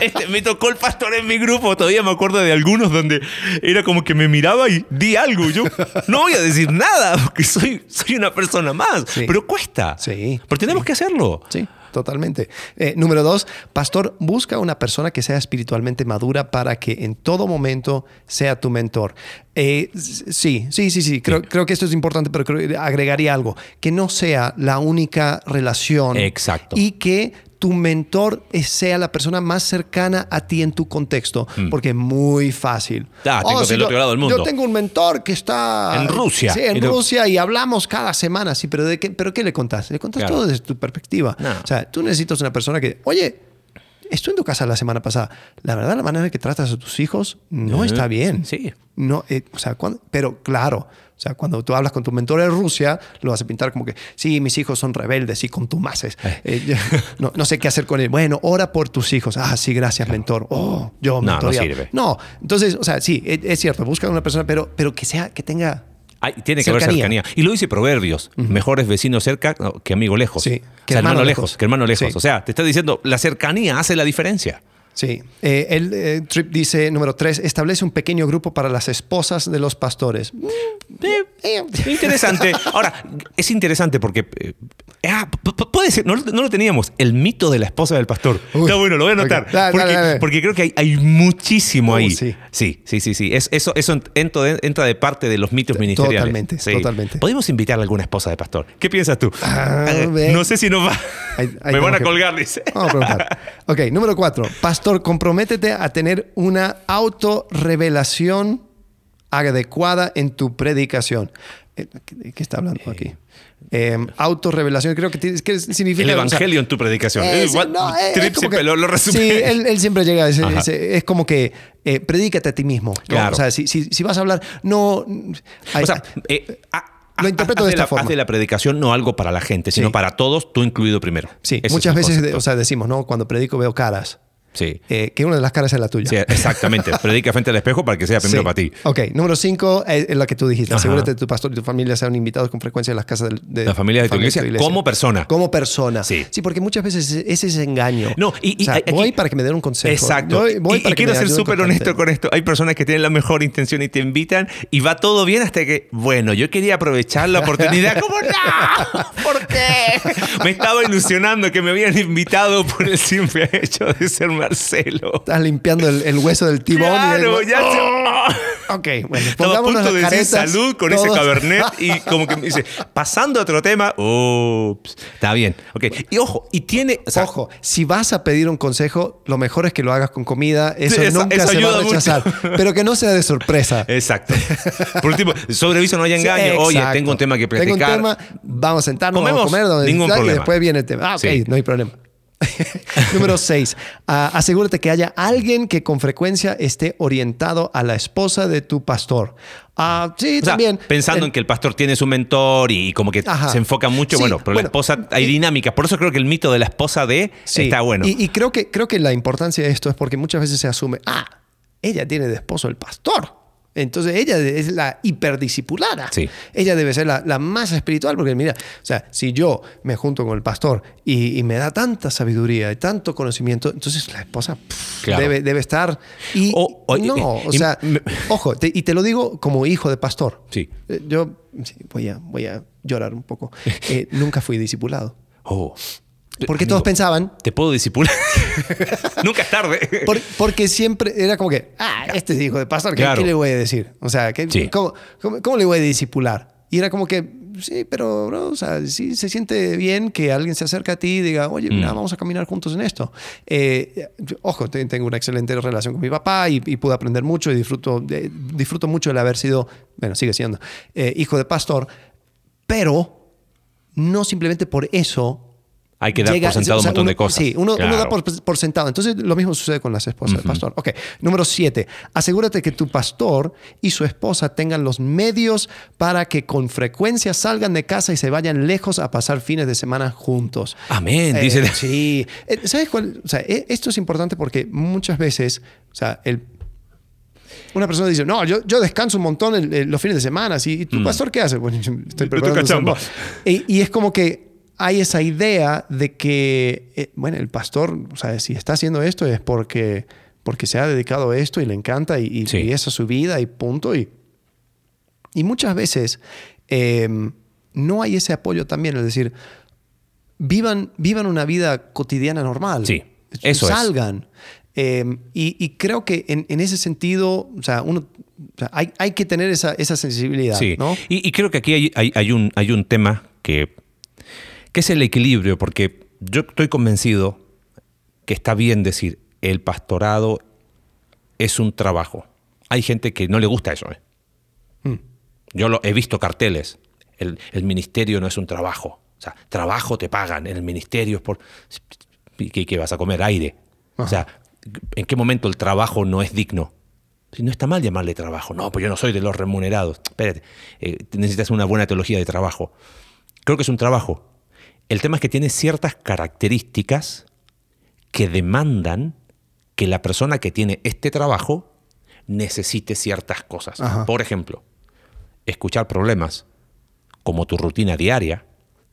este, me tocó el pastor en mi grupo. Todavía me acuerdo de algunos donde era como que me miraba y di algo. Yo no voy a decir nada porque soy, soy una persona más. Sí. Pero cuesta. Sí, Pero tenemos que hacerlo. Sí, totalmente. Eh, número dos, pastor, busca una persona que sea espiritualmente madura para que en todo momento sea tu mentor. Eh, sí, sí, sí, sí. Creo, creo que esto es importante, pero creo agregaría algo. Que no sea la única relación. Exacto. Y que tu mentor sea la persona más cercana a ti en tu contexto, porque es muy fácil. Mm. Ah, tengo del yo- otro lado del mundo. Yo tengo un mentor que está En Rusia. Sí, en Y Rusia y hablamos cada semana, sí, pero ¿de qué, pero ¿qué le contás? Le contás Claro. todo desde tu perspectiva. No. O sea, tú necesitas una persona que, oye, estuve en tu casa la semana pasada. La verdad, la manera en que tratas a tus hijos no está bien. Sí. No, eh, o sea, cuando- pero claro, o sea, cuando tú hablas con tu mentor en Rusia, lo vas a pintar como que, sí, mis hijos son rebeldes y contumaces. Eh, yo- no, no sé qué hacer con él. Bueno, ora por tus hijos. Ah, sí, gracias, mentor. Oh, yo No, no sirve. No, entonces, o sea, sí, es, es cierto, busca una persona, pero, pero que sea, que tenga Ay, tiene que haber Cercanía. Y lo dice Proverbios. Mejores vecinos cerca que amigo lejos. Sí, O que sea, hermano hermano lejos. lejos. Que hermano lejos. Sí. O sea, te está diciendo, la cercanía hace la diferencia. Sí. Eh, el eh, Trip dice, número tres, establece un pequeño grupo para las esposas de los pastores. Mm, eh, Interesante. Ahora, es interesante porque. eh, ah, puede ser, no, lo- no lo teníamos. El mito de la esposa del pastor. Uy. Está bueno, lo voy a anotar. Dale, porque, dale, dale. porque creo que hay, hay muchísimo Uh, ahí. sí. sí, sí, sí. sí. Es- eso eso entra, de, parte de los mitos ministeriales. Totalmente, Sí. totalmente. Podemos invitar a alguna esposa de pastor. ¿Qué piensas tú? Ah, Eh, ve. no sé si nos va. Ahí- ahí Me van a que- colgar, dice. Vamos a preguntar. Ok, número cuatro. Pastor, comprométete a tener una autorrevelación adecuada en tu predicación. Eh, ¿Qué, está hablando aquí? Eh, autorrevelación, creo que, que significa... El o sea, evangelio en tu predicación. Eh, Eh, what- no, eh, es que- lo, lo. Sí, él, él siempre llega a ese, Ajá. ese- es como que eh, predícate a ti mismo. ¿no? Claro. O sea, si, si- si vas a hablar, no... hay- O sea, eh, a- Lo interpreto de esta la, forma. haz de la predicación no algo para la gente, sino Sí. para todos, tú incluido primero. sí, es muchas veces o sea, decimos, ¿no? Cuando predico veo caras. Sí. Eh, que una de las caras es la tuya. Sí, exactamente. Predica frente al espejo para que sea primero Sí. para ti. Ok, número cinco es, es la que tú dijiste. Ajá. Asegúrate que tu pastor y tu familia sean invitados con frecuencia a las casas del- de, La familia de tu iglesia, como persona. Como persona. Sí. porque muchas veces ese es engaño. No, y, y O sea, aquí- voy para que me den un consejo. Exacto. Voy, voy y, para y que quiero ser súper honesto con esto. Hay personas que tienen la mejor intención y te invitan y va todo bien hasta que, bueno, yo quería aprovechar la oportunidad. ¿Cómo no? ¿Por qué? Me estaba ilusionando que me habían invitado por el simple hecho de ser Marcelo. Estás limpiando el, el hueso del tibón. Claro, y ya se... Ok, bueno, Estaba a punto de decir salud con ese cabernet y como que me dice, pasando a otro tema, ups, está bien. Ok, y ojo, y tiene... o sea, Ojo, si vas a pedir un consejo, lo mejor es que lo hagas con comida. Eso, nunca eso se va ayuda a rechazar. mucho. Pero que no sea de sorpresa. Exacto. Por último, sobre aviso no hay engaño. Sí, Oye, tengo un tema que Tengo un platicar. tema, vamos a sentarnos, Comemos, vamos a comer, donde ningún sea, y problema. después viene el tema. Ah, ok, Sí. no hay problema. Número 6. asegúrate que haya alguien que con frecuencia esté orientado a la esposa de tu pastor. Ah, sí, O sea, también. pensando El- en que el pastor tiene su mentor y como que Ajá. se enfoca mucho, Sí, bueno, pero bueno, la esposa hay y- dinámica. Por eso creo que el mito de la esposa de Sí. está bueno. Y, y creo, que, creo que la importancia de esto es porque muchas veces se asume, ah, ella tiene de esposo el pastor. Entonces ella es la hiperdiscipulada. Sí. Ella debe ser la, la más espiritual porque mira, o sea, si yo me junto con el pastor y, y me da tanta sabiduría y tanto conocimiento, entonces la esposa pff, Claro. debe, debe estar... Y O- o- no, o sea, ojo, te- y te lo digo como hijo de pastor. Sí. Eh, Yo sí, voy, a, voy a llorar un poco. Eh, nunca fui discipulado. Oh. Porque Amigo, todos pensaban, Te puedo disipular. Nunca es tarde. Por- porque siempre era como que, ah, este es hijo de pastor, ¿qué, Claro. qué le voy a decir? O sea, ¿qué- Sí. cómo, cómo- cómo le voy a disipular? Y era como que, sí, pero, bro, o sea, sí se siente bien que alguien se acerque a ti y diga, oye, mira, Mm. vamos a caminar juntos en esto. Eh, ojo, te- tengo una excelente relación con mi papá y, y pude aprender mucho y disfruto, eh, disfruto mucho el haber sido, bueno, sigue siendo, eh, hijo de pastor, pero no simplemente por eso Hay que dar llega- por sentado o sea, un montón uno- de cosas. Sí, uno, uno da por, por sentado. Entonces, lo mismo sucede con las esposas del pastor. Ok, número siete. Asegúrate que tu pastor y su esposa tengan los medios para que con frecuencia salgan de casa y se vayan lejos a pasar fines de semana juntos. Amén, Eh, dice. Sí. Eh, ¿Sabes cuál? O sea, eh, esto es importante porque muchas veces, o sea, el, una persona dice, no, yo, yo descanso un montón el- el- los fines de semana. ¿Y tu pastor qué hace? Bueno, estoy preparando. Y, y es como que hay esa idea de que, eh, bueno, el pastor, o sea, si está haciendo esto es porque, porque se ha dedicado a esto y le encanta y, y- Sí. y esa es su vida y punto. Y, y muchas veces eh, no hay ese apoyo también, es decir, vivan, vivan una vida cotidiana normal. Sí, eso es. Salgan. Eh, y, y creo que en, en ese sentido, o sea, uno, o sea, hay, hay que tener esa, esa sensibilidad, Sí, ¿no? y, y creo que aquí hay, hay- hay un, hay un tema que, que es el equilibrio, porque yo estoy convencido que está bien decir, el pastorado es un trabajo. Hay gente que no le gusta eso. ¿eh? Mm. Yo lo, he visto carteles, el, el ministerio no es un trabajo. O sea, trabajo te pagan, el ministerio es por... ¿Y ¿Qué, qué vas a comer? Aire. O sea, ¿en qué momento el trabajo no es digno? Si no está mal llamarle trabajo. No, pues yo no soy de los remunerados. Espérate, eh, necesitas una buena teología de trabajo. Creo que es un trabajo. El tema es que tiene ciertas características que demandan que la persona que tiene este trabajo necesite ciertas cosas. Ajá. Por ejemplo, escuchar problemas como tu rutina diaria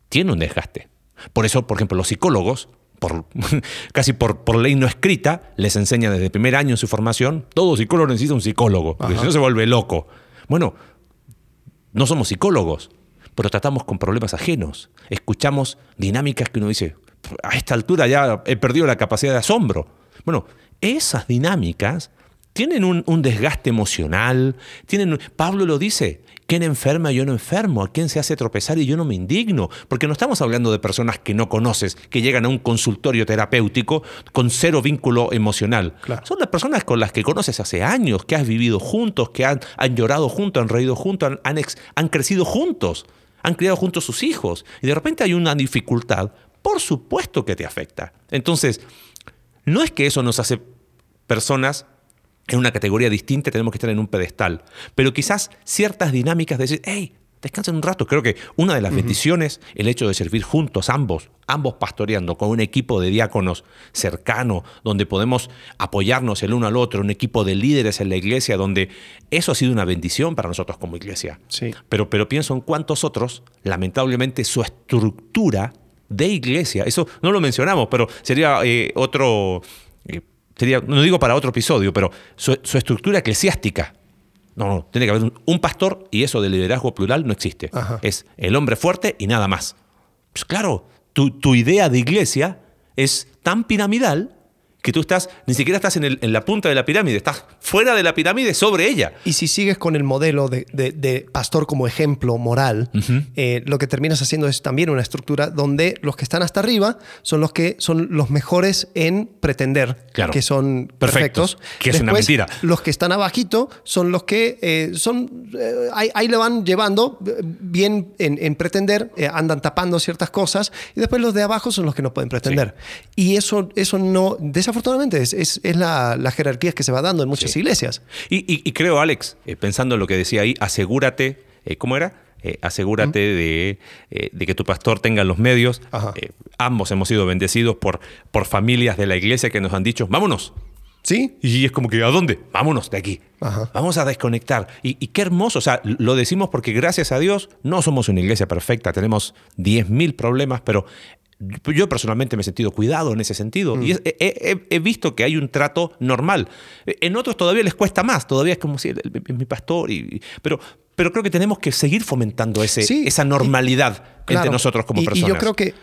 tiene un desgaste. Por eso, por ejemplo, los psicólogos, por, casi por, por ley no escrita, les enseñan desde el primer año en su formación, todo psicólogo necesita un psicólogo, porque si no se vuelve loco. Bueno, no somos psicólogos, pero tratamos con problemas ajenos. Escuchamos dinámicas que uno dice, a esta altura ya he perdido la capacidad de asombro. Bueno, esas dinámicas tienen un, un desgaste emocional, tienen, Pablo lo dice, ¿quién enferma yo no enfermo? ¿A quién se hace tropezar y yo no me indigno? Porque no estamos hablando de personas que no conoces, que llegan a un consultorio terapéutico con cero vínculo emocional. Claro. Son las personas con las que conoces hace años, que has vivido juntos, que han, han llorado juntos, han reído juntos, han, han ex- han crecido juntos, han criado juntos sus hijos. Y de repente hay una dificultad, por supuesto que te afecta. Entonces, no es que eso nos hace personas en una categoría distinta, tenemos que estar en un pedestal, pero quizás ciertas dinámicas de decir, hey, descansen un rato. Creo que una de las bendiciones, el hecho de servir juntos, ambos, ambos pastoreando con un equipo de diáconos cercano, donde podemos apoyarnos el uno al otro, un equipo de líderes en la iglesia, donde eso ha sido una bendición para nosotros como iglesia. Sí. Pero, pero pienso en cuántos otros, lamentablemente, su estructura de iglesia, eso no lo mencionamos, pero sería eh, otro, eh, sería, no digo para otro episodio, pero su, su estructura eclesiástica. No, no, tiene que haber un, un pastor y eso de liderazgo plural no existe. Ajá. Es el hombre fuerte y nada más. Pues claro, tu, tu idea de iglesia es tan piramidal que tú estás, ni siquiera estás en, el- en la punta de la pirámide, estás fuera de la pirámide sobre ella. Y si sigues con el modelo de, de- de pastor como ejemplo moral, eh, lo que terminas haciendo es también una estructura donde los que están hasta arriba son los que son los mejores en pretender Claro. que son Perfectos, perfectos. que es una mentira. Los que están abajito son los que eh, son eh, ahí, ahí le van llevando bien en, en pretender, andan tapando ciertas cosas y después los de abajo son los que no pueden pretender. Y eso, eso no, desafortunadamente, es, es, es la, la jerarquía que se va dando en muchas Sí. iglesias. Y, y- y creo, Alex, eh, pensando en lo que decía ahí, asegúrate, eh, ¿cómo era? Eh, asegúrate de, de que tu pastor tenga los medios. Ambos hemos sido bendecidos por, por familias de la iglesia que nos han dicho, vámonos. ¿Sí? Y es como que, ¿a dónde? Vámonos de aquí. Ajá. Vamos a desconectar. Y, y qué hermoso. O sea, lo decimos porque gracias a Dios no somos una iglesia perfecta. Tenemos 10.000 problemas, pero yo personalmente me he sentido cuidado en ese sentido. Y es- he, he- he visto que hay un trato normal. En otros todavía les cuesta más. Todavía es como si el- mi pastor. Y, pero, pero creo que tenemos que seguir fomentando ese, Sí, esa normalidad entre nosotros como y, personas. Y yo creo que,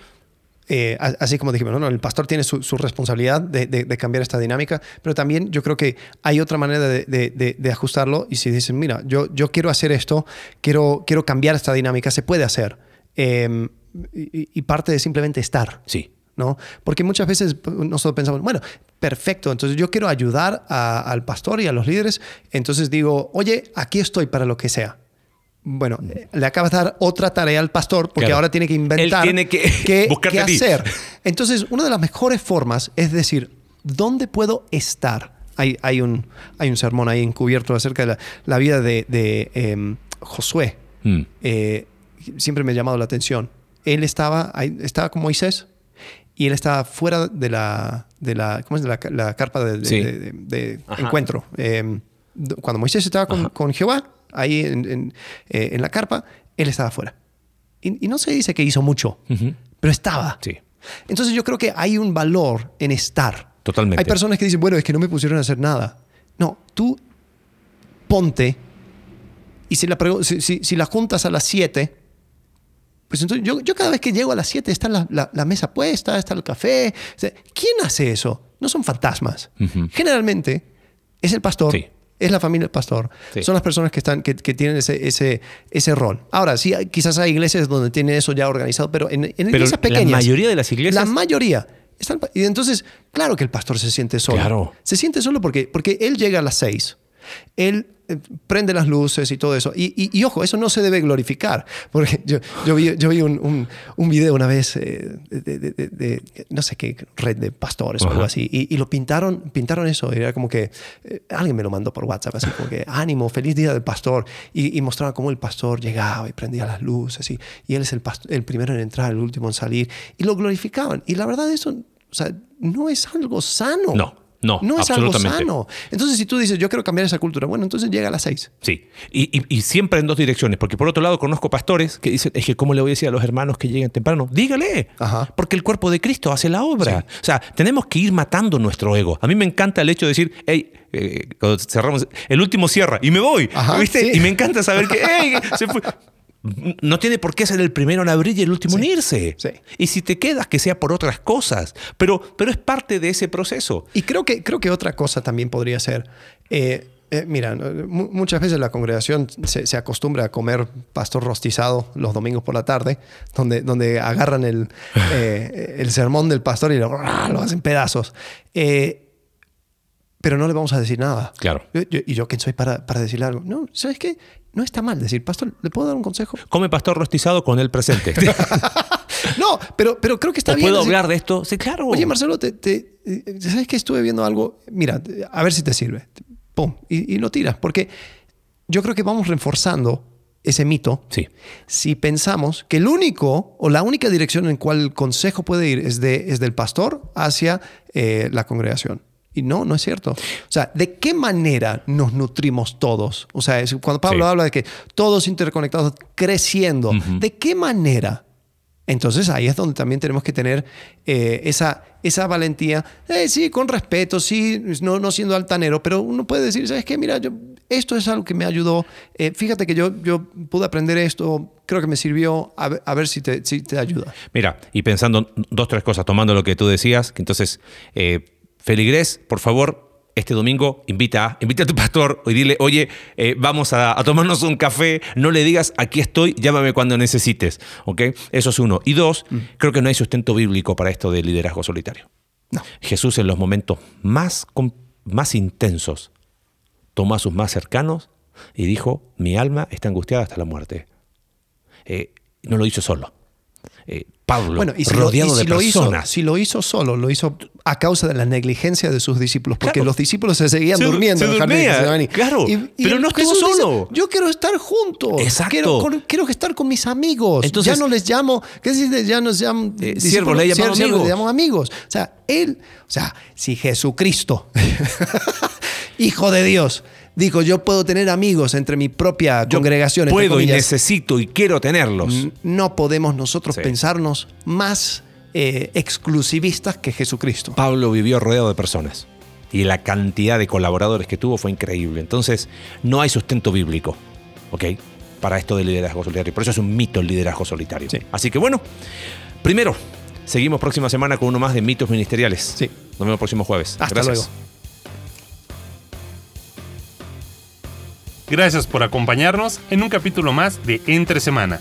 eh, así como dijimos, ¿no? No, el pastor tiene su, su responsabilidad de, de- de cambiar esta dinámica, pero también yo creo que hay otra manera de, de- de- de ajustarlo. Y si dicen, mira, yo, yo quiero hacer esto, quiero, quiero cambiar esta dinámica, se puede hacer. Eh, y, y parte de simplemente estar. Sí. ¿no? Porque muchas veces nosotros pensamos, bueno, perfecto, entonces yo quiero ayudar a- al pastor y a los líderes, entonces digo, oye, aquí estoy para lo que sea. Bueno, eh, le acabas de dar otra tarea al pastor porque Claro. ahora tiene que inventar Él tiene que qué, qué hacer. Entonces, una de las mejores formas es decir, ¿dónde puedo estar? Hay, hay, un, hay un sermón ahí encubierto acerca de la, la vida de, de, em, Josué. Mm. Eh, siempre me ha llamado la atención. Él estaba, ahí- estaba con Moisés y él estaba fuera de la, de la, ¿cómo es? De la, la carpa de, de- Sí. de- de Ajá. encuentro. Eh, cuando Moisés estaba con, con Jehová, ahí en, en, eh, en la carpa, él estaba afuera. Y, y no se dice que hizo mucho, pero estaba. Sí. Entonces yo creo que hay un valor en estar. Totalmente. Hay personas que dicen, bueno, es que no me pusieron a hacer nada. No, tú ponte y si la, si, si- si la juntas a las 7, pues entonces yo, yo cada vez que llego a las 7 está la, la- la mesa puesta, está el café. O sea, ¿Quién hace eso? No son fantasmas. Generalmente es el pastor. Sí. Es la familia del pastor. Sí. Son las personas que, están, que, que tienen ese, ese, ese rol. Ahora, sí, quizás hay iglesias donde tienen eso ya organizado, pero en, en Pero iglesias la pequeñas. mayoría de las iglesias- La mayoría. está el pa- y entonces, claro que el pastor se siente solo. Claro. Se siente solo porque, porque él llega a las seis. Él prende las luces y todo eso. Y, y- y ojo, eso no se debe glorificar. Porque yo, yo vi, yo vi un, un- un video una vez eh, de, de- de- de- no sé qué red de pastores o algo así. Y, y lo pintaron, pintaron eso. Era como que eh, alguien me lo mandó por WhatsApp, así como que ánimo, feliz día del pastor. Y, mostraba cómo el pastor llegaba y prendía las luces. Y, él es el, past- el primero en entrar, el último en salir. Y lo glorificaban. Y la verdad, eso o sea, no es algo sano. No, no, No es algo absolutamente. sano. Entonces, si tú dices, yo quiero cambiar esa cultura, bueno, entonces llega a las seis. Sí, y, y- y siempre en dos direcciones, porque por otro lado conozco pastores que dicen, es que ¿cómo le voy a decir a los hermanos que lleguen temprano? Dígale, Ajá. porque el cuerpo de Cristo hace la obra. O sea, tenemos que ir matando nuestro ego. A mí me encanta el hecho de decir, hey, eh, cuando cerramos, el último cierra y me voy, Ajá, ¿viste? sí. Y me encanta saber que, hey, se fue. No tiene por qué ser el primero en abrir y el último en irse. sí. Y si te quedas, que sea por otras cosas. Pero, pero es parte de ese proceso. Y creo que, creo que otra cosa también podría ser, eh, eh, mira, muchas veces la congregación se, se acostumbra a comer pastor rostizado los domingos por la tarde, donde, donde agarran el, eh, el sermón del pastor y lo, lo hacen pedazos. Eh, pero no le vamos a decir nada. Claro. Yo- yo- ¿Y yo quién soy para, para decirle algo? No, ¿sabes qué? No está mal decir, pastor, ¿le puedo dar un consejo? Come pastor rostizado con el presente. No, pero, pero creo que está ¿O bien. puedo decir- hablar de esto? Sí, claro. Oye, Marcelo, te, te- ¿sabes que estuve viendo algo? Mira, a ver si te sirve. Pum, y, y lo tiras. Porque yo creo que vamos reforzando ese mito Sí. si pensamos que el único o la única dirección en cual el consejo puede ir es, de, es del pastor hacia eh, la congregación. Y no, no es cierto. O sea, ¿de qué manera nos nutrimos todos? O sea, es- cuando Pablo Sí. habla de que todos interconectados, creciendo, ¿de qué manera? Entonces ahí es donde también tenemos que tener eh, esa, esa valentía, eh, sí, con respeto, sí, no, no siendo altanero, pero uno puede decir, ¿sabes qué? Mira, yo, esto es algo que me ayudó, eh, fíjate que yo, yo pude aprender esto, creo que me sirvió, a ver, a ver si, te, si te ayuda. Mira, y pensando dos, tres cosas, tomando lo que tú decías, que entonces, Feligrés, por favor, este domingo invita, invita a tu pastor y dile, oye, eh, vamos a, a tomarnos un café, no le digas, aquí estoy, llámame cuando necesites, ¿ok? Eso es uno. Y dos, creo que no hay sustento bíblico para esto de liderazgo solitario. No. Jesús en los momentos más, más intensos tomó a sus más cercanos y dijo, mi alma está angustiada hasta la muerte. Eh, no lo hizo solo. Eh, Pablo, Bueno, y si, lo, y rodeado si de lo hizo, personas. si lo hizo solo, lo hizo a causa de la negligencia de sus discípulos, porque Claro. los discípulos se seguían Se- durmiendo se en claro, pero no estuvo dice, solo. Yo quiero estar juntos. Exacto. Quiero, con- quiero estar con mis amigos. Entonces- ya no les llamo, ¿qué dices? Ya nos llamo Eh, siervos, le siervos, amigos. amigos. O sea, él, o sea, si Jesucristo, hijo de Dios, dijo, yo puedo tener amigos entre mi propia Yo congregación. entre puedo y necesito y quiero tenerlos. No podemos nosotros Sí. pensarnos más eh, exclusivistas que Jesucristo. Pablo vivió rodeado de personas y la cantidad de colaboradores que tuvo fue increíble. Entonces, no hay sustento bíblico, ¿ok? Para esto del liderazgo solitario. Por eso es un mito el liderazgo solitario. Sí. Así que bueno, primero, seguimos próxima semana con uno más de mitos ministeriales. Sí. Nos vemos el próximo jueves. Hasta Gracias. luego. Gracias por acompañarnos en un capítulo más de Entre Semana.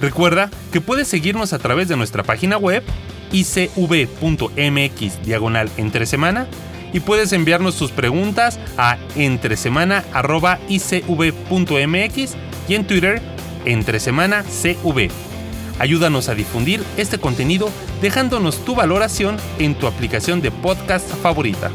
Recuerda que puedes seguirnos a través de nuestra página web icv.mx diagonal entre semana y puedes enviarnos tus preguntas a entresemana.icv.mx y en Twitter entresemanacv. Ayúdanos a difundir este contenido dejándonos tu valoración en tu aplicación de podcast favorita.